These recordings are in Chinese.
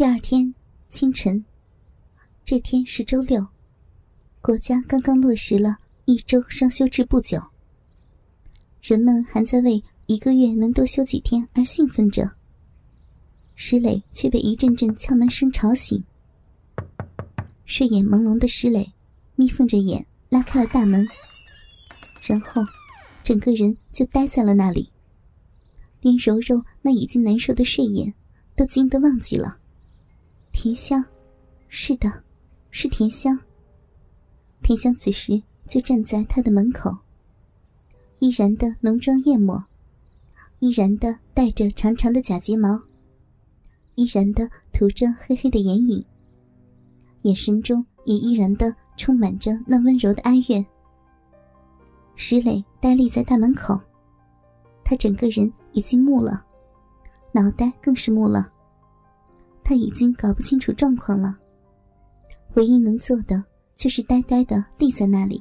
第二天清晨，这天是周六，国家刚刚落实了一周双休制不久。人们还在为一个月能多休几天而兴奋着。石磊却被一阵阵敲门声吵醒。睡眼朦胧的石磊眯缝着眼拉开了大门，然后整个人就呆在了那里，连柔柔那已经难受的睡眼都惊得忘记了。甜香，是的，是甜香。甜香此时就站在他的门口，依然的浓妆艳抹，依然的戴着长长的假睫毛，依然的涂着黑黑的眼影，眼神中也依然的充满着那温柔的哀怨。石磊呆立在大门口，他整个人已经木了，脑袋更是木了。他已经搞不清楚状况了，唯一能做的就是呆呆的立在那里。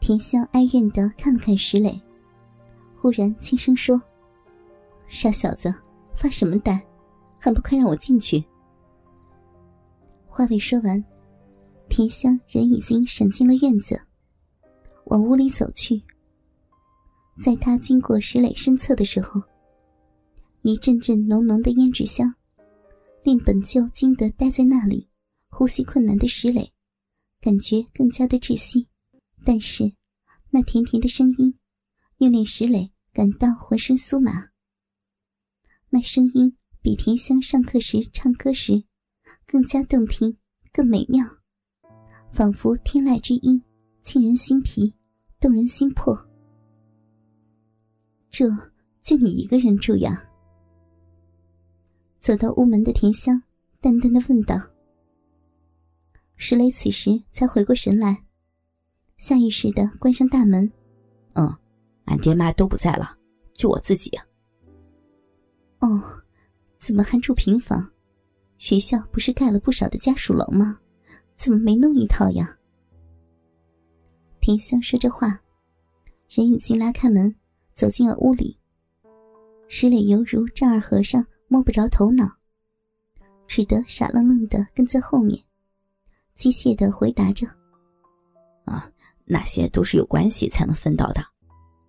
田香哀怨的看了看石磊，忽然轻声说：“傻小子，发什么呆？还不快让我进去！”话未说完，田香人已经闪进了院子，往屋里走去。在他经过石磊身侧的时候。一阵阵浓浓的胭脂香，令本就惊得呆在那里、呼吸困难的石磊，感觉更加的窒息。但是，那甜甜的声音，又令石磊感到浑身酥麻。那声音比甜香上课时唱歌时，更加动听、更美妙，仿佛天籁之音，沁人心脾，动人心魄。这就你一个人住呀？走到屋门的田香淡淡的问道：“石磊，此时才回过神来，下意识的关上大门。嗯，俺爹妈都不在了，就我自己。哦，怎么还住平房？学校不是盖了不少的家属楼吗？怎么没弄一套呀？”田香说着话，人已经拉开门，走进了屋里。石磊犹如丈二和尚。摸不着头脑，只得傻愣愣的跟在后面，机械的回答着：“啊，那些都是有关系才能分到的。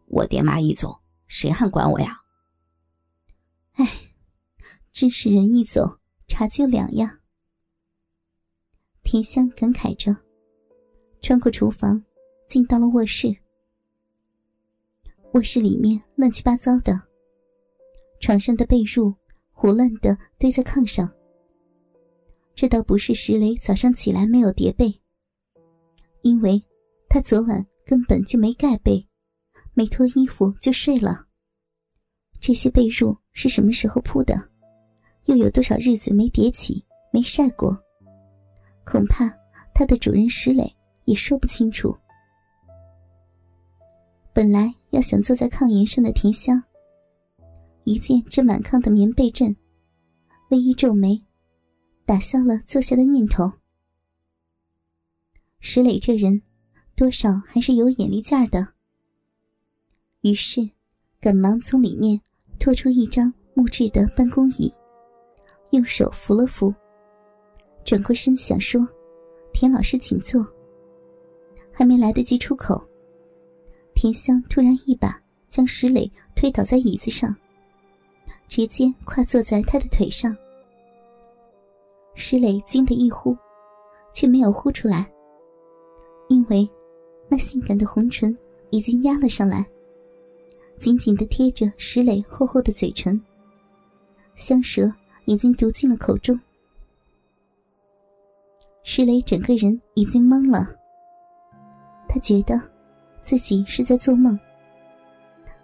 我爹妈一走，谁还管我呀？”哎，真是人一走，茶就凉呀。甜香感慨着，穿过厨房，进到了卧室。卧室里面乱七八糟的，床上的被褥。胡乱的堆在炕上。这倒不是石雷早上起来没有叠被，因为他昨晚根本就没盖被，没脱衣服就睡了。这些被褥是什么时候铺的？又有多少日子没叠起、没晒过？恐怕他的主人石磊也说不清楚。本来要想坐在炕沿上的甜香。一见这满炕的棉被阵，微一皱眉，打消了坐下的念头。石磊这人，多少还是有眼力劲儿的。于是，赶忙从里面拖出一张木质的办公椅，用手扶了扶，转过身想说：“田老师，请坐。”还没来得及出口，田香突然一把将石磊推倒在椅子上。直接跨坐在他的腿上，石磊惊得一呼，却没有呼出来，因为那性感的红唇已经压了上来，紧紧的贴着石磊厚厚的嘴唇，香舌已经毒进了口中。石磊整个人已经懵了，他觉得自己是在做梦，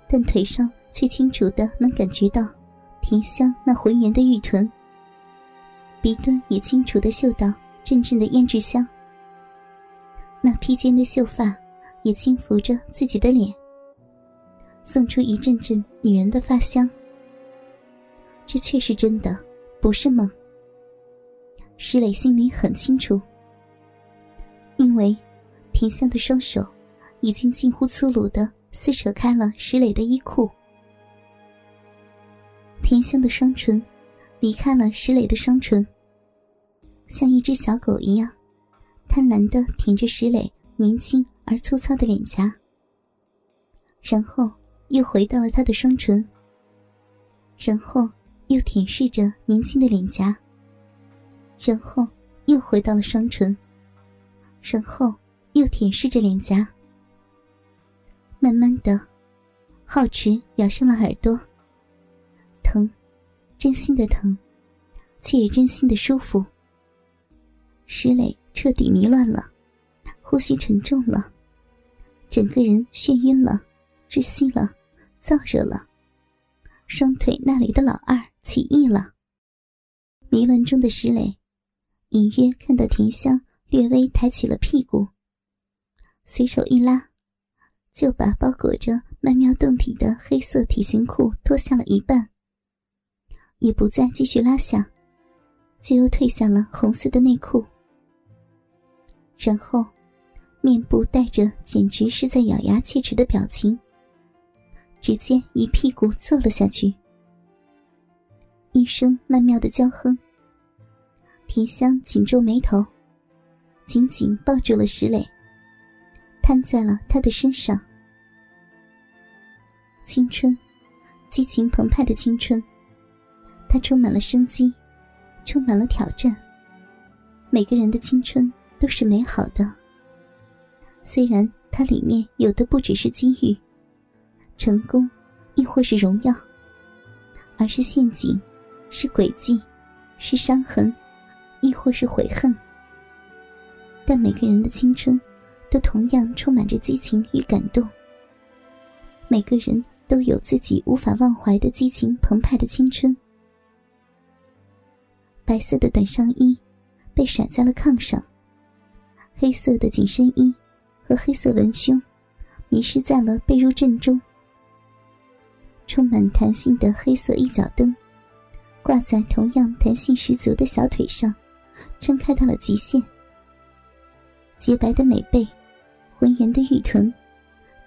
但腿上却清楚的能感觉到。甜香那浑圆的玉臀，鼻端也清楚的嗅到阵阵的胭脂香。那披肩的秀发也轻拂着自己的脸，送出一阵阵女人的发香。这却是真的，不是梦。石磊心里很清楚，因为甜香的双手已经近乎粗鲁的撕扯开了石磊的衣裤。甜香的双唇，离开了石磊的双唇，像一只小狗一样，贪婪的舔着石磊年轻而粗糙的脸颊，然后又回到了他的双唇，然后又舔舐着年轻的脸颊，然后又回到了双唇，然后又舔舐着脸颊，慢慢的，浩池咬上了耳朵，真心的疼，却也真心的舒服。石磊彻底迷乱了，呼吸沉重了，整个人眩晕了，窒息了，燥热了。双腿那里的老二起义了。迷乱中的石磊，隐约看到田香略微抬起了屁股，随手一拉，就把包裹着曼妙胴体的黑色体型裤脱下了一半。也不再继续拉下，就又褪下了红色的内裤，然后面部带着简直是在咬牙切齿的表情，直接一屁股坐了下去。一声曼妙的娇哼，田香紧皱眉头，紧紧抱住了石磊，瘫在了他的身上。青春，激情澎湃的青春。它充满了生机，充满了挑战。每个人的青春都是美好的，虽然它里面有的不只是机遇、成功，亦或是荣耀，而是陷阱，是诡计，是伤痕，亦或是悔恨。但每个人的青春，都同样充满着激情与感动。每个人都有自己无法忘怀的激情澎湃的青春。白色的短上衣被甩在了炕上，黑色的紧身衣和黑色文胸迷失在了被褥阵中。充满弹性的黑色一脚蹬挂在同样弹性十足的小腿上，撑开到了极限。洁白的美背，浑圆的玉臀，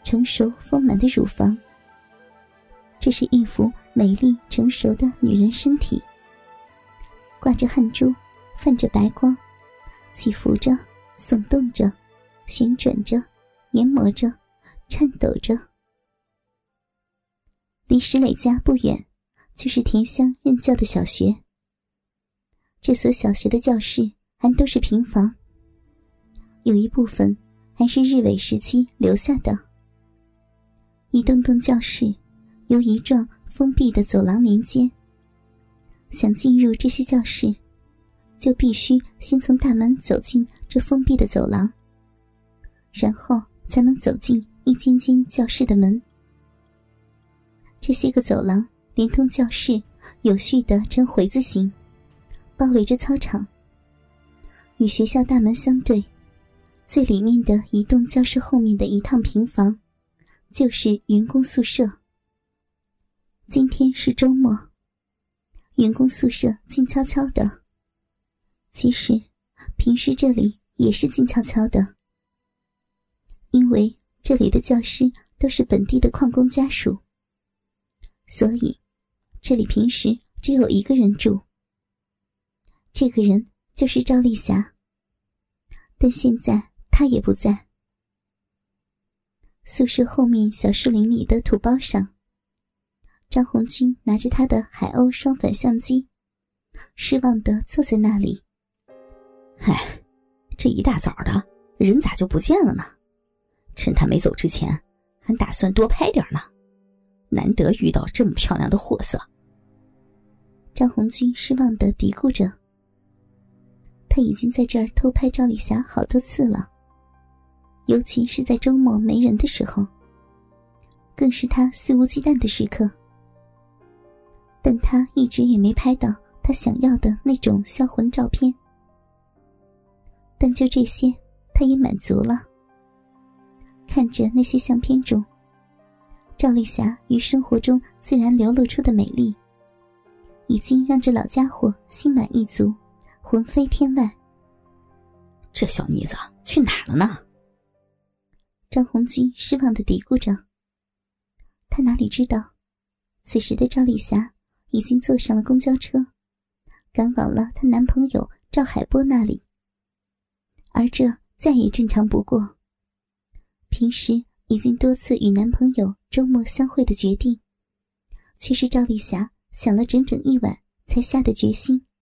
成熟丰满的乳房，这是一幅美丽成熟的女人身体。挂着汗珠，泛着白光，起伏着，耸动着，旋转着，研磨着，颤抖着。离石磊家不远，就是田香任教的小学。这所小学的教室还都是平房，有一部分还是日伪时期留下的。一栋栋教室由一幢封闭的走廊连接。想进入这些教室，就必须先从大门走进这封闭的走廊，然后才能走进一间间教室的门。这些个走廊连通教室，有序的呈回字形，包围着操场。与学校大门相对，最里面的一栋教室后面的一趟平房，就是员工宿舍。今天是周末。员工宿舍静悄悄的。其实，平时这里也是静悄悄的，因为这里的教师都是本地的矿工家属，所以这里平时只有一个人住。这个人就是赵丽霞，但现在她也不在。宿舍后面小树林里的土包上。张红军拿着他的海鸥双反相机，失望的坐在那里。唉，这一大早的人咋就不见了呢？趁他没走之前，还打算多拍点呢。难得遇到这么漂亮的货色。张红军失望的嘀咕着。他已经在这儿偷拍赵丽霞好多次了，尤其是在周末没人的时候，更是他肆无忌惮的时刻。但他一直也没拍到他想要的那种销魂照片。但就这些，他也满足了。看着那些相片中，赵丽霞与生活中自然流露出的美丽，已经让这老家伙心满意足，魂飞天外。这小妮子去哪了呢？张红军失望的嘀咕着。他哪里知道，此时的赵丽霞。已经坐上了公交车，赶往了她男朋友赵海波那里，而这再也正常不过。平时已经多次与男朋友周末相会的决定，却是赵丽霞想了整整一晚才下的决心。